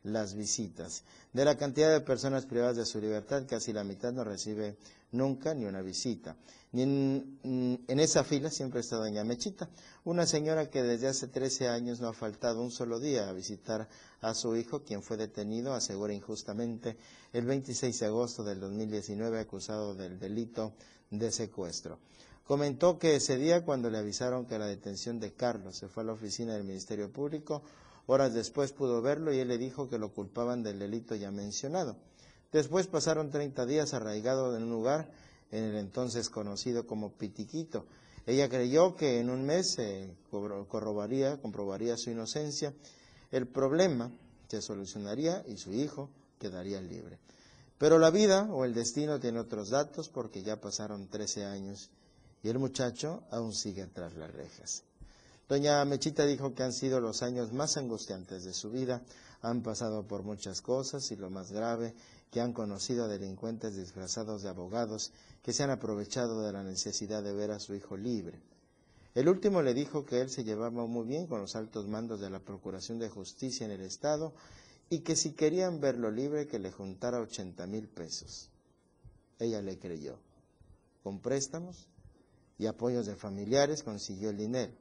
las visitas. De la cantidad de personas privadas de su libertad, casi la mitad no recibe nunca ni una visita. En, en, esa fila siempre está doña Mechita, una señora que desde hace 13 años no ha faltado un solo día a visitar a su hijo, quien fue detenido, asegura injustamente, el 26 de agosto del 2019 acusado del delito de secuestro. Comentó que ese día, cuando le avisaron que la detención de Carlos se fue a la oficina del Ministerio Público, horas después pudo verlo y él le dijo que lo culpaban del delito ya mencionado. Después pasaron 30 días arraigado en un lugar en el entonces conocido como Pitiquito. Ella creyó que en un mes se corrobaría, comprobaría su inocencia, el problema se solucionaría y su hijo quedaría libre. Pero la vida o el destino tiene otros datos porque ya pasaron 13 años y el muchacho aún sigue tras las rejas. Doña Mechita dijo que han sido los años más angustiantes de su vida, han pasado por muchas cosas y lo más grave que han conocido a delincuentes disfrazados de abogados que se han aprovechado de la necesidad de ver a su hijo libre. El último le dijo que él se llevaba muy bien con los altos mandos de la Procuración de Justicia en el Estado y que si querían verlo libre que le juntara 80 mil pesos. Ella le creyó. Con préstamos y apoyos de familiares consiguió el dinero.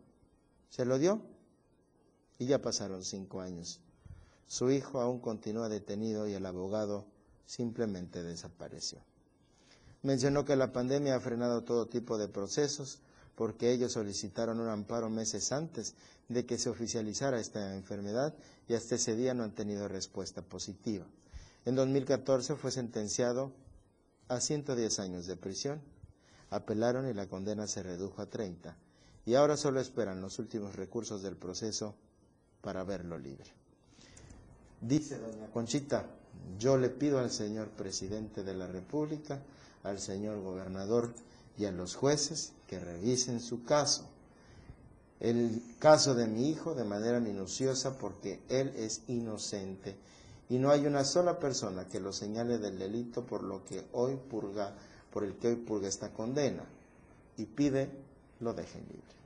Se lo dio y ya pasaron cinco años. Su hijo aún continúa detenido y el abogado simplemente desapareció. Mencionó que la pandemia ha frenado todo tipo de procesos porque ellos solicitaron un amparo meses antes de que se oficializara esta enfermedad y hasta ese día no han tenido respuesta positiva. En 2014 fue sentenciado a 110 años de prisión. Apelaron y la condena se redujo a 30 y ahora solo esperan los últimos recursos del proceso para verlo libre. Dice doña Conchita, yo le pido al señor presidente de la República, al señor gobernador y a los jueces que revisen su caso, el caso de mi hijo de manera minuciosa porque él es inocente y no hay una sola persona que lo señale del delito por lo que hoy purga, por el que hoy purga esta condena y pide lo dejen libre.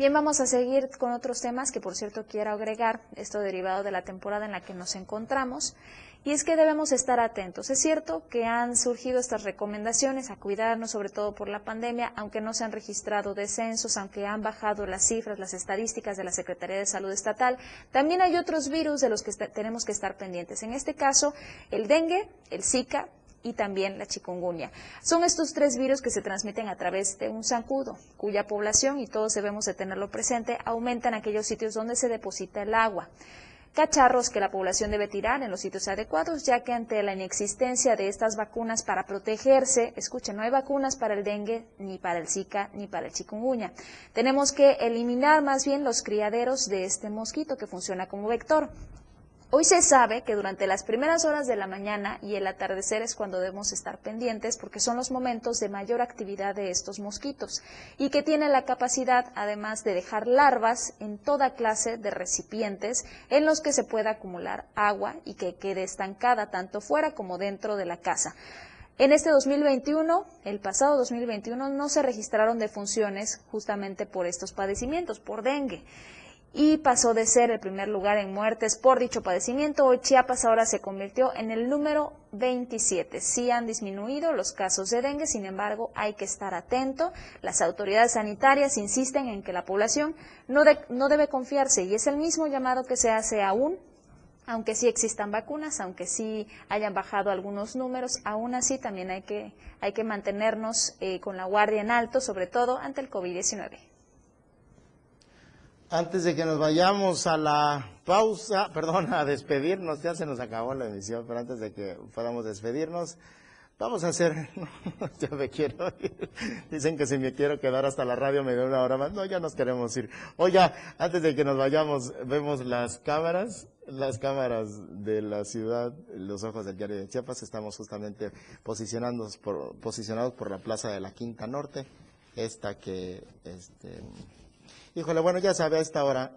Bien, vamos a seguir con otros temas que por cierto quiero agregar, esto derivado de la temporada en la que nos encontramos, y es que debemos estar atentos. Es cierto que han surgido estas recomendaciones a cuidarnos, sobre todo por la pandemia, aunque no se han registrado descensos, aunque han bajado las cifras, las estadísticas de la Secretaría de Salud Estatal, también hay otros virus de los que tenemos que estar pendientes. En este caso, el dengue, el Zika, y también la chikungunya. Son estos tres virus que se transmiten a través de un zancudo, cuya población, y todos debemos de tenerlo presente, aumenta en aquellos sitios donde se deposita el agua. cacharros que la población debe tirar en los sitios adecuados, ya que ante la inexistencia de estas vacunas para protegerse, escuchen, no hay vacunas para el dengue, ni para el Zika, ni para el chikungunya. Tenemos que eliminar más bien los criaderos de este mosquito que funciona como vector. Hoy se sabe que durante las primeras horas de la mañana y el atardecer es cuando debemos estar pendientes porque son los momentos de mayor actividad de estos mosquitos y que tienen la capacidad además de dejar larvas en toda clase de recipientes en los que se pueda acumular agua y que quede estancada tanto fuera como dentro de la casa. En este 2021, el pasado 2021, no se registraron defunciones justamente por estos padecimientos, por dengue y pasó de ser el primer lugar en muertes por dicho padecimiento. Hoy Chiapas ahora se convirtió en el número 27. Sí han disminuido los casos de dengue, sin embargo hay que estar atento. Las autoridades sanitarias insisten en que la población no, no debe confiarse y es el mismo llamado que se hace aún aunque sí existan vacunas, aunque sí hayan bajado algunos números, aún así también hay que, hay que mantenernos eh, con la guardia en alto, sobre todo ante el COVID-19. Antes de que nos vayamos a la pausa, perdón, a despedirnos, ya se nos acabó la emisión, pero antes de que podamos despedirnos, vamos a hacer, ya me quiero ir, dicen que si me quiero quedar hasta la radio me da una hora más, no, ya nos queremos ir. Oiga, antes de que nos vayamos, vemos las cámaras, las cámaras de la ciudad, los ojos del diario de Chiapas, estamos justamente posicionados por, posicionados por la plaza de la Quinta Norte, esta que, este, Híjole, bueno, ya sabe, a esta hora,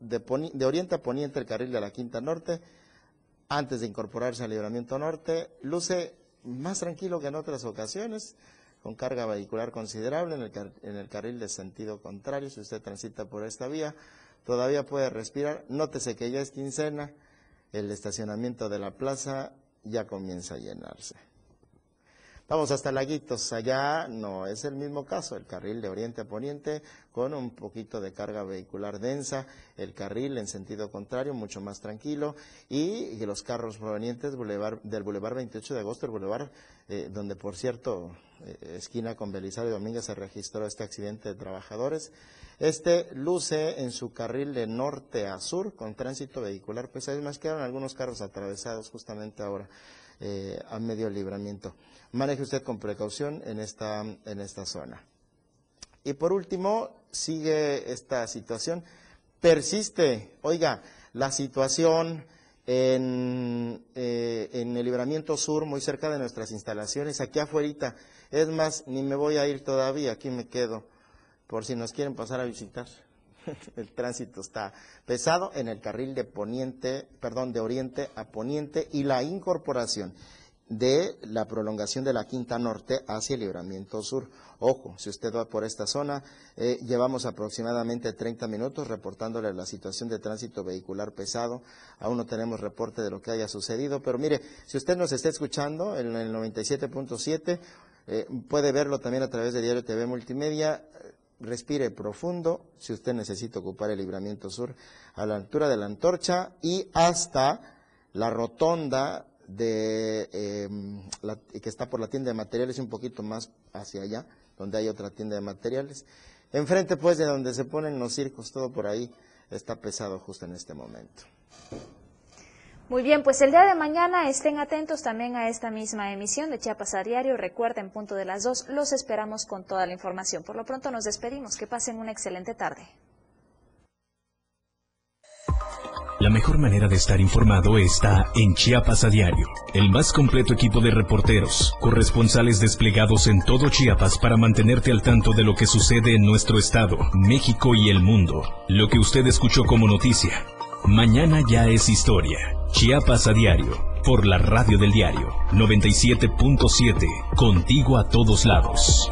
de, de oriente a poniente el carril de la Quinta Norte, antes de incorporarse al Libramiento Norte, luce más tranquilo que en otras ocasiones, con carga vehicular considerable en el, en el carril de sentido contrario, si usted transita por esta vía, todavía puede respirar. Nótese que ya es quincena, el estacionamiento de la plaza ya comienza a llenarse. Vamos hasta Laguitos, allá no es el mismo caso, el carril de oriente a poniente con un poquito de carga vehicular densa, el carril en sentido contrario mucho más tranquilo. Y los carros provenientes del Boulevard 28 de agosto, el Boulevard eh, donde por cierto, eh, esquina con Belisario Domínguez se registró este accidente de trabajadores. Este luce en su carril de norte a sur con tránsito vehicular, pues además quedaron algunos carros atravesados justamente ahora eh, a medio libramiento maneje usted con precaución en esta, en esta zona. Y por último, sigue esta situación. Persiste, oiga, la situación en, eh, en el libramiento sur, muy cerca de nuestras instalaciones, aquí afuera. Es más, ni me voy a ir todavía, aquí me quedo, por si nos quieren pasar a visitar. el tránsito está pesado en el carril de poniente, perdón, de oriente a poniente y la incorporación de la prolongación de la Quinta Norte hacia el Libramiento Sur. Ojo, si usted va por esta zona, eh, llevamos aproximadamente 30 minutos reportándole la situación de tránsito vehicular pesado. Aún no tenemos reporte de lo que haya sucedido, pero mire, si usted nos está escuchando en el 97.7, eh, puede verlo también a través de Diario TV Multimedia. Respire profundo si usted necesita ocupar el Libramiento Sur a la altura de la antorcha y hasta la rotonda de em, que está por la tienda de materiales un poquito más hacia allá, donde hay otra tienda de materiales. Enfrente pues de donde se ponen los circos, todo por ahí está pesado justo en este momento. Muy bien, pues el día de mañana estén atentos también a esta misma emisión de Chiapas a Diario. Recuerden, punto de las dos, los esperamos con toda la información. Por lo pronto nos despedimos. Que pasen una excelente tarde. La mejor manera de estar informado está en Chiapas a diario. El más completo equipo de reporteros, corresponsales desplegados en todo Chiapas para mantenerte al tanto de lo que sucede en nuestro estado, México y el mundo. Lo que usted escuchó como noticia. Mañana ya es historia. Chiapas a diario. Por la radio del diario. 97.7. Contigo a todos lados.